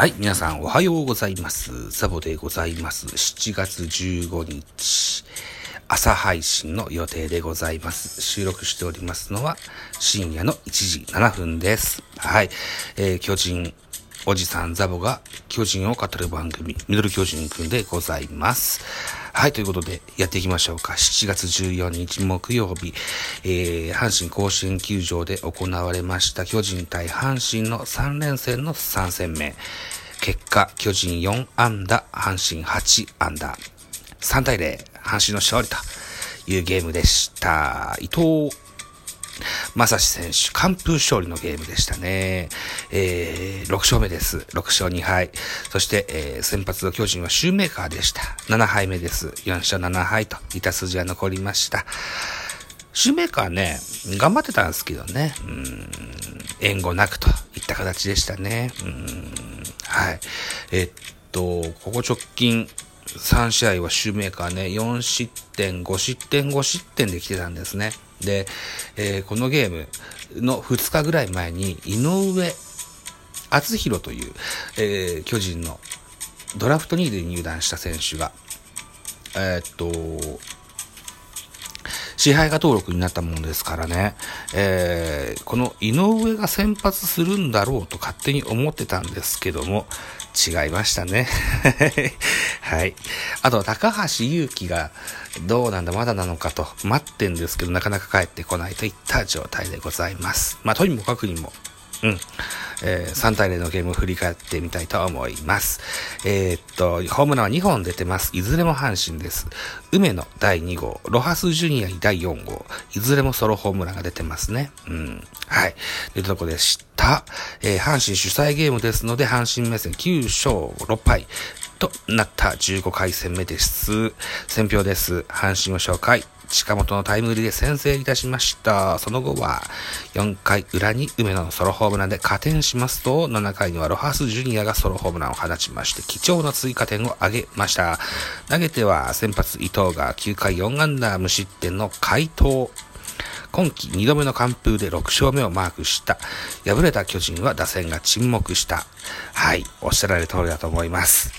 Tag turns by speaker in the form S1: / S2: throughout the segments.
S1: はい、皆さんおはようございます。ザボでございます。7月15日、朝配信の予定でございます。収録しておりますのは深夜の1時7分です。はい、えー巨人、おじさんザボが巨人を語る番組、ミドル巨人くんでございます。はい、ということで、やっていきましょうか。7月14日木曜日、えー、阪神甲子園球場で行われました巨人対阪神の3連戦の3戦目。結果、巨人4安打、阪神8安打。3対0、阪神の勝利というゲームでした。伊藤正史選手、完封勝利のゲームでしたね。えー、6勝目です。6勝2敗。そして、えー、先発の巨人はシューメーカーでした。7敗目です。4勝7敗といた数字が残りました。シューメーカーね、頑張ってたんですけどね。うん、援護なくといった形でしたね。うん、はい。えっと、ここ直近、3試合はシューメーカーね、4失点、5失点、5失点で来てたんですね。で、えーこのゲームの2日ぐらい前に、井上篤弘という、えー巨人のドラフト2位で入団した選手が、えーっと、支配下登録になったものですからね、えーこの井上が先発するんだろうと勝手に思ってたんですけども、違いましたね。はい。あと、高橋祐希がどうなんだ、まだなのかと待ってんですけど、なかなか帰ってこないといった状態でございます。まあ、とにもかくにも、うん。えー3対0のゲームを振り返ってみたいと思います。えーっと、ホームランは2本出てます。いずれも阪神です。梅野第2号、ロハスジュニアに第4号、いずれもソロホームランが出てますね。うん。はい。というとこでした。えー阪神主催ゲームですので、阪神目線9勝6敗。となった15回戦目です。選票です。阪神を紹介。近本のタイムリーで先制いたしました。その後は、4回裏に梅野のソロホームランで加点しますと、7回にはロハスジュニアがソロホームランを放ちまして、貴重な追加点を挙げました。投げては先発伊藤が9回4安打無失点の回答。今季2度目の完封で6勝目をマークした。敗れた巨人は打線が沈黙した。はい、おっしゃられる通りだと思います。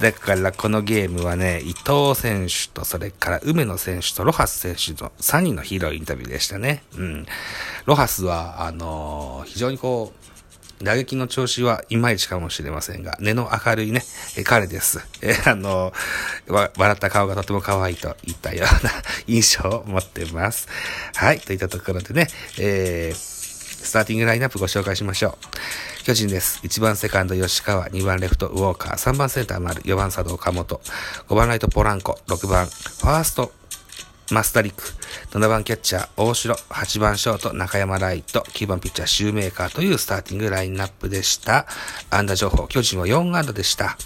S1: だからこのゲームはね、伊藤選手とそれから梅野選手とロハス選手の3人のヒーローインタビューでしたね。うん。ロハスは、あのー非常にこう、打撃の調子はいまいちかもしれませんが、根の明るいね、え彼です。えあの、笑った顔がとても可愛いといったような 印象を持ってます。はい、といったところでね、えー、スターティングラインナップご紹介しましょう。巨人です。1番セカンド吉川、2番レフトウォーカー、3番センター丸、4番佐藤岡本、5番ライトポランコ、6番ファーストマスタリック、7番キャッチャー、大城、8番ショート、中山ライト、9番ピッチャー、シューメーカーというスターティングラインナップでした。安打情報、巨人は4安打でした。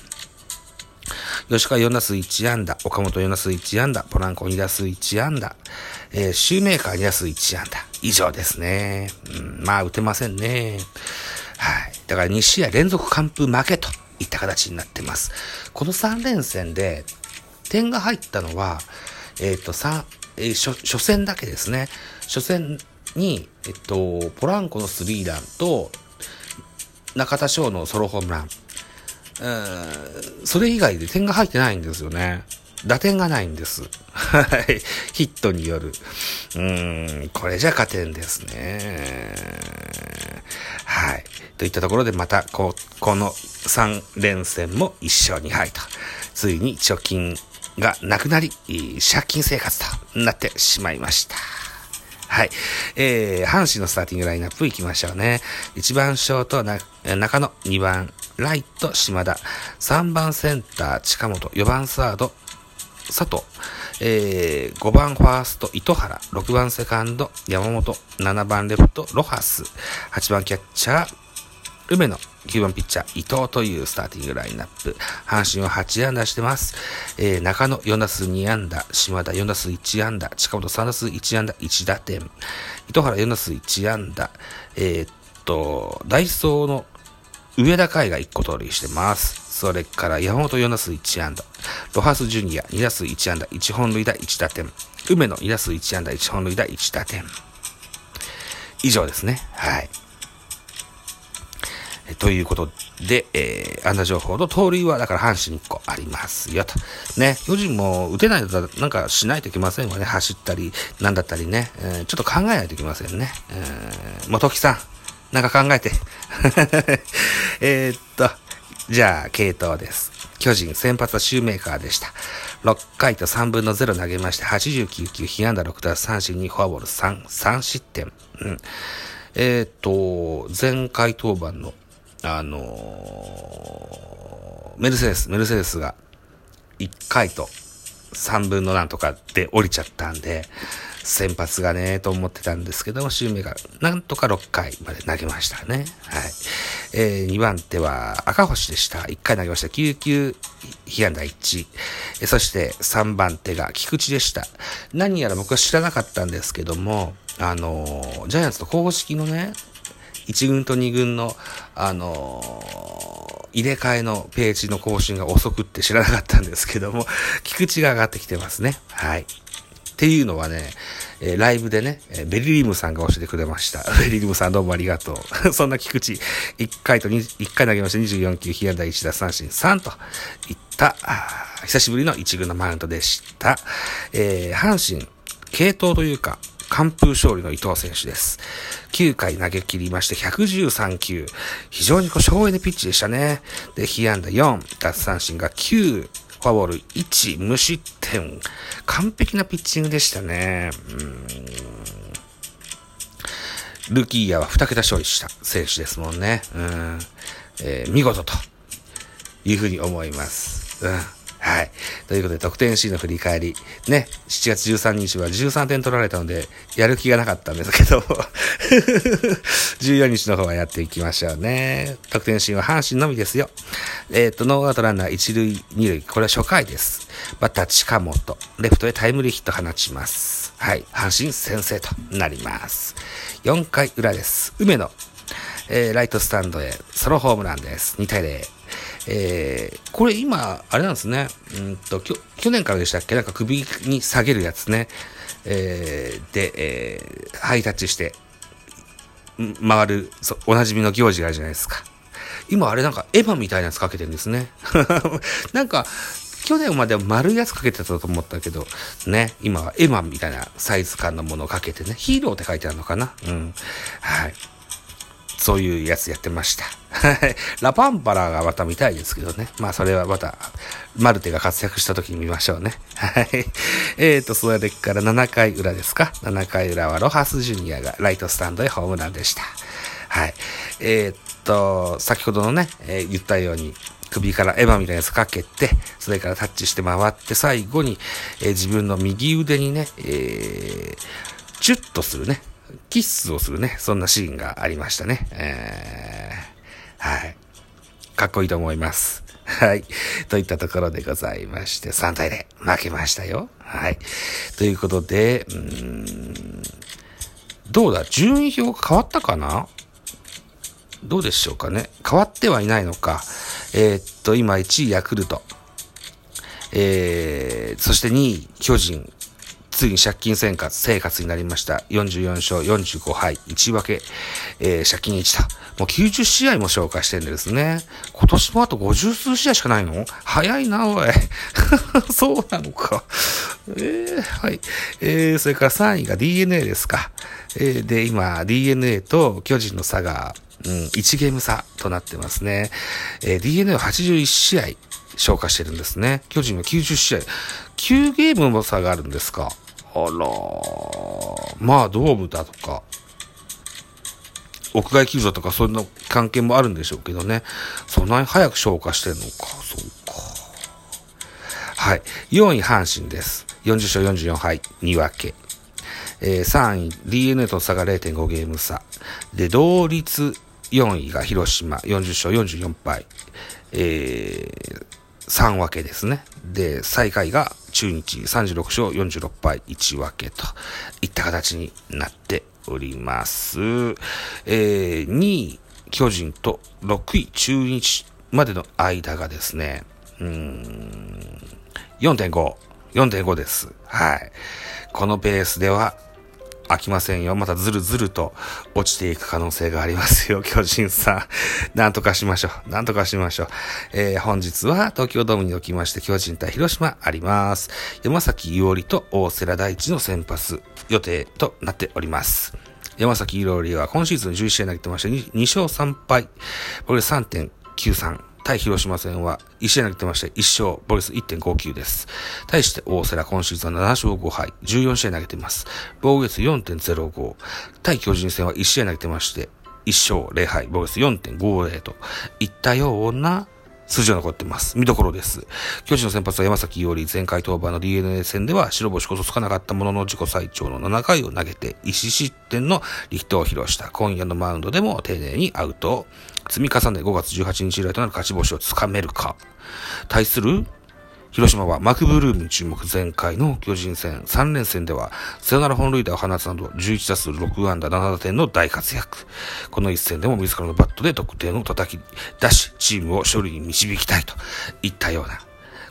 S1: 吉川4打数1安打、岡本4打数1安打、ポランコ2打数1安打、えーシューメーカー2打数1安打。以上ですね。うん、まあ、打てませんね。はい。だから2試合連続完封負けといった形になってます。この3連戦で、点が入ったのは、えっ、と、三えー初、初戦だけですね。初戦に、えっと、ポランコのスリーランと、中田翔のソロホームラン。うんそれ以外で点が入ってないんですよね。打点がないんです。はい。ヒットによる。うん、これじゃ勝てんですね。はい。といったところでまた、こ、この3連戦も1勝2敗と、ついに貯金がなくなり、借金生活となってしまいました。はい。えー、阪神のスターティングラインナップ行きましょうね。1番ショートな、中野、2番ライト、島田、3番センター、近本、4番サード、佐藤、えー、5番ファースト、糸原、6番セカンド、山本、7番レフト、ロハス、8番キャッチャー、梅野、9番ピッチャー、伊藤というスターティングラインナップ。阪神は8安打してます。えー、中野4打数2安打、島田4打数1安打、近本3打数1安打、1打点。糸原4打数1安打。えーっと、ダイソーの上田海が1個盗塁してます。それから山本4打数1安打。ロハスジュニア2打数1安打、1本塁打1打点。梅野2打数1安打、1本塁打1打点。以上ですね。はい。ということで、えー、安打情報と盗塁は、だから阪神1個ありますよと。ね、巨人も打てないとなんかしないといけませんわね。走ったり、なんだったりね。えー、ちょっと考えないといけませんね。えー、元木さん、なんか考えて。えっと、じゃあ、系統です。巨人先発はシューメーカーでした。6回と3分の0投げまして、89球、被安打6奪三振にフォアボール3、3失点。うん。えっ、と、前回登板のあのー、メルセデス、メルセデスが1回と3分のなんとかで降りちゃったんで、先発がね、と思ってたんですけども、シューメがなんとか6回まで投げましたね。はい。えー、2番手は赤星でした。1回投げました。9球、被安打1。えそして3番手が菊池でした。何やら僕は知らなかったんですけども、あのー、ジャイアンツの公式のね、1軍と2軍の、あのー、入れ替えのページの更新が遅くって知らなかったんですけども、菊池が上がってきてますね。はい。っていうのはね、えー、ライブでね、えー、ベリリムさんが教えてくれました。ベリリムさんどうもありがとう。そんな菊池、1回と1回投げまして24球、被安打1打三振3といった、久しぶりの1軍のマウントでした。えー、阪神、系統というか、完封勝利の伊藤選手です。9回投げ切りまして113球。非常にこう省エネピッチでしたね。で、被安打4、奪三振が9、フォアボール1、無失点。完璧なピッチングでしたね。ルーキーイヤーは2桁勝利した選手ですもんね。うん、えー、見事というふうに思います。うんはい。ということで、得点シーンの振り返り。ね、7月13日は13点取られたので、やる気がなかったんですけど、14日の方はやっていきましょうね。得点シーンは阪神のみですよ。えっ、と、ノーアウトランナー1塁2塁。これは初回です。バッター近本。レフトへタイムリーヒット放ちます。はい。阪神先制となります。4回裏です。梅野。えー、ライトスタンドへソロホームランです。2対0。えー、これ今、あれなんですね。うんと、去年からでしたっけ？なんか首に下げるやつね。えー、で、えー、ハイタッチして、回る、おなじみの行事があるじゃないですか。今あれなんかエヴァみたいなやつかけてるんですね。なんか、去年までは丸いやつかけてたと思ったけど、ね、今はエヴァみたいなサイズ感のものをかけてね、ヒーローって書いてあるのかな？うん。はい。そういうやつやってました。ラパンパラがまた見たいですけどね。まあそれはまた、マルテが活躍した時に見ましょうね。はい。えーと、それから7回裏ですか ?7 回裏はロハスジュニアがライトスタンドへホームランでした。はい。えー、っと、先ほどのね、えー、言ったように、首からエヴァみたいなやつかけて、それからタッチして回って、最後に、えー、自分の右腕にね、えー、チュッとするね、キッスをするね、そんなシーンがありましたね。えー、はい。かっこいいと思います。はい。といったところでございまして、3対0負けましたよ。はい。ということで、うん、どうだ？順位表が変わったかな？どうでしょうかね？変わってはいないのか。えー、っと、今1位ヤクルト。えー、そして2位巨人。ついに借金生活、生活になりました。44勝45敗、1分け、えー、借金1と。もう90試合も紹介してるんですね。今年もあと50数試合しかないの？早いな、おい。そうなのか。えー、はい。えー、それから3位が DNA ですか。えー、で、今、DNA と巨人の差が、うん、1ゲーム差となってますね。えー、DNA は81試合消化してるんですね。巨人は90試合。9ゲームも差があるんですか？あらまあドームだとか、屋外球場とかそういうの関係もあるんでしょうけどね。そんなに早く消化してんのか。そうか。はい。4位阪神です。40勝44敗、2分け。えー、3位 DNA との差が0.5ゲーム差。で、同率4位が広島40勝44敗。えー、3分けですね。で、最下位が中日36勝46敗1分けといった形になっております。えー、2位巨人と6位中日までの間がですね、うーん、4.5、4.5です。はい。このペースでは飽きませんよ。またずるずると落ちていく可能性がありますよ、巨人さん。なんとかしましょう。なんとかしましょう。えー、本日は東京ドームにおきまして巨人対広島あります。山崎伊織と大瀬良大地の先発予定となっております。山崎伊織は今シーズン11試合投げてまして 2, 2勝3敗。これ3.93。対広島戦は1試合投げてまして1勝、ボリス1.59です。対して大瀬良今シーズンは7勝5敗、14試合投げてます。防御率4.05。対巨人戦は1試合投げてまして1勝0敗、防御率4.50といったような数字が残ってます。見どころです。巨人の先発は山崎伊織、前回登板の DNA 戦では白星こそつかなかったものの自己最長の7回を投げて、1失点のリフトを披露した。今夜のマウンドでも丁寧にアウトを積み重ね5月18日以来となる勝ち星をつかめるか。対する広島はマクブルームに注目前回の巨人戦3連戦ではサヨナラ本塁打を放つなど11打数6安打7打点の大活躍。この一戦でも自らのバットで得点を叩き出し、チームを勝利に導きたいといったような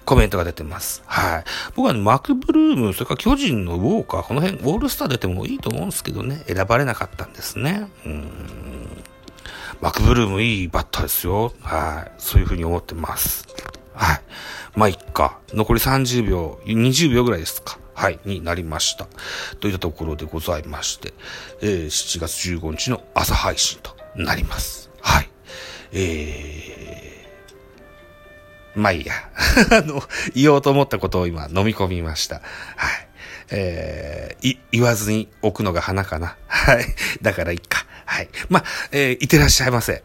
S1: コメントが出てます。はい。僕は、ね、マクブルーム、それから巨人のウォーカー、この辺、オールスター出てもいいと思うんですけどね、選ばれなかったんですね。うんマクブルームいいバッターですよ。はい。そういうふうに思ってます。はい。まあ、いっか。残り30秒、20秒ぐらいですか。はい、になりました。といったところでございまして、えー、7月15日の朝配信となります。はい。えー、まあいいや。あの、言おうと思ったことを今飲み込みました。はい。えー、い、言わずに置くのが花かな。はい。だからいっか。はい。まあ、えー、いってらっしゃいませ。